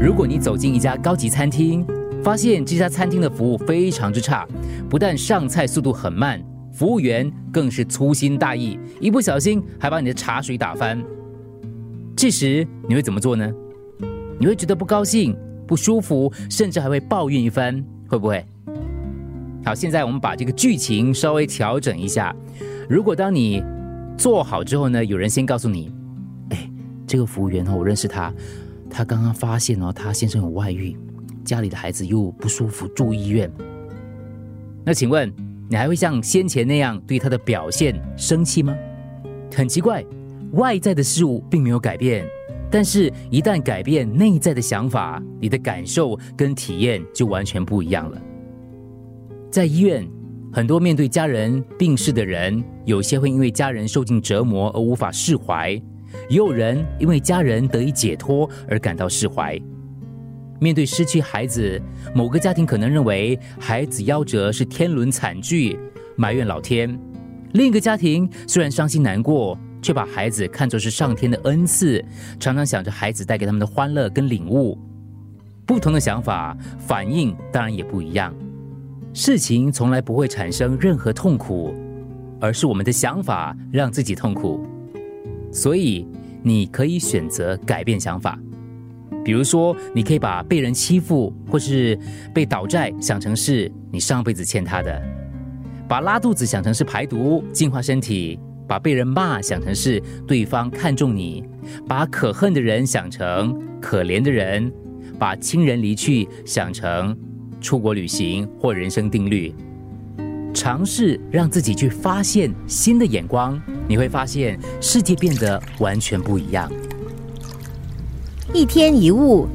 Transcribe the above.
如果你走进一家高级餐厅，发现这家餐厅的服务非常之差，不但上菜速度很慢，服务员更是粗心大意，一不小心还把你的茶水打翻。这时你会怎么做呢？你会觉得不高兴、不舒服，甚至还会抱怨一番，会不会？好，现在我们把这个剧情稍微调整一下。如果当你做好之后呢，有人先告诉你：“哎，这个服务员哦，我认识他，他刚刚发现哦，他先生有外遇，家里的孩子又不舒服，住医院。”那请问你还会像先前那样对他的表现生气吗？很奇怪，外在的事物并没有改变，但是一旦改变内在的想法，你的感受跟体验就完全不一样了。在医院，很多面对家人病逝的人，有些会因为家人受尽折磨而无法释怀，也有人因为家人得以解脱而感到释怀。面对失去孩子，某个家庭可能认为孩子夭折是天伦惨剧，埋怨老天；另一个家庭虽然伤心难过，却把孩子看作是上天的恩赐，常常想着孩子带给他们的欢乐跟领悟。不同的想法，反应当然也不一样。事情从来不会产生任何痛苦，而是我们的想法让自己痛苦。所以，你可以选择改变想法。比如说，你可以把被人欺负或是被倒债想成是你上辈子欠他的；把拉肚子想成是排毒净化身体；把被人骂想成是对方看重你；把可恨的人想成可怜的人；把亲人离去想成。出国旅行或人生定律，尝试让自己去发现新的眼光，你会发现世界变得完全不一样。一天一物，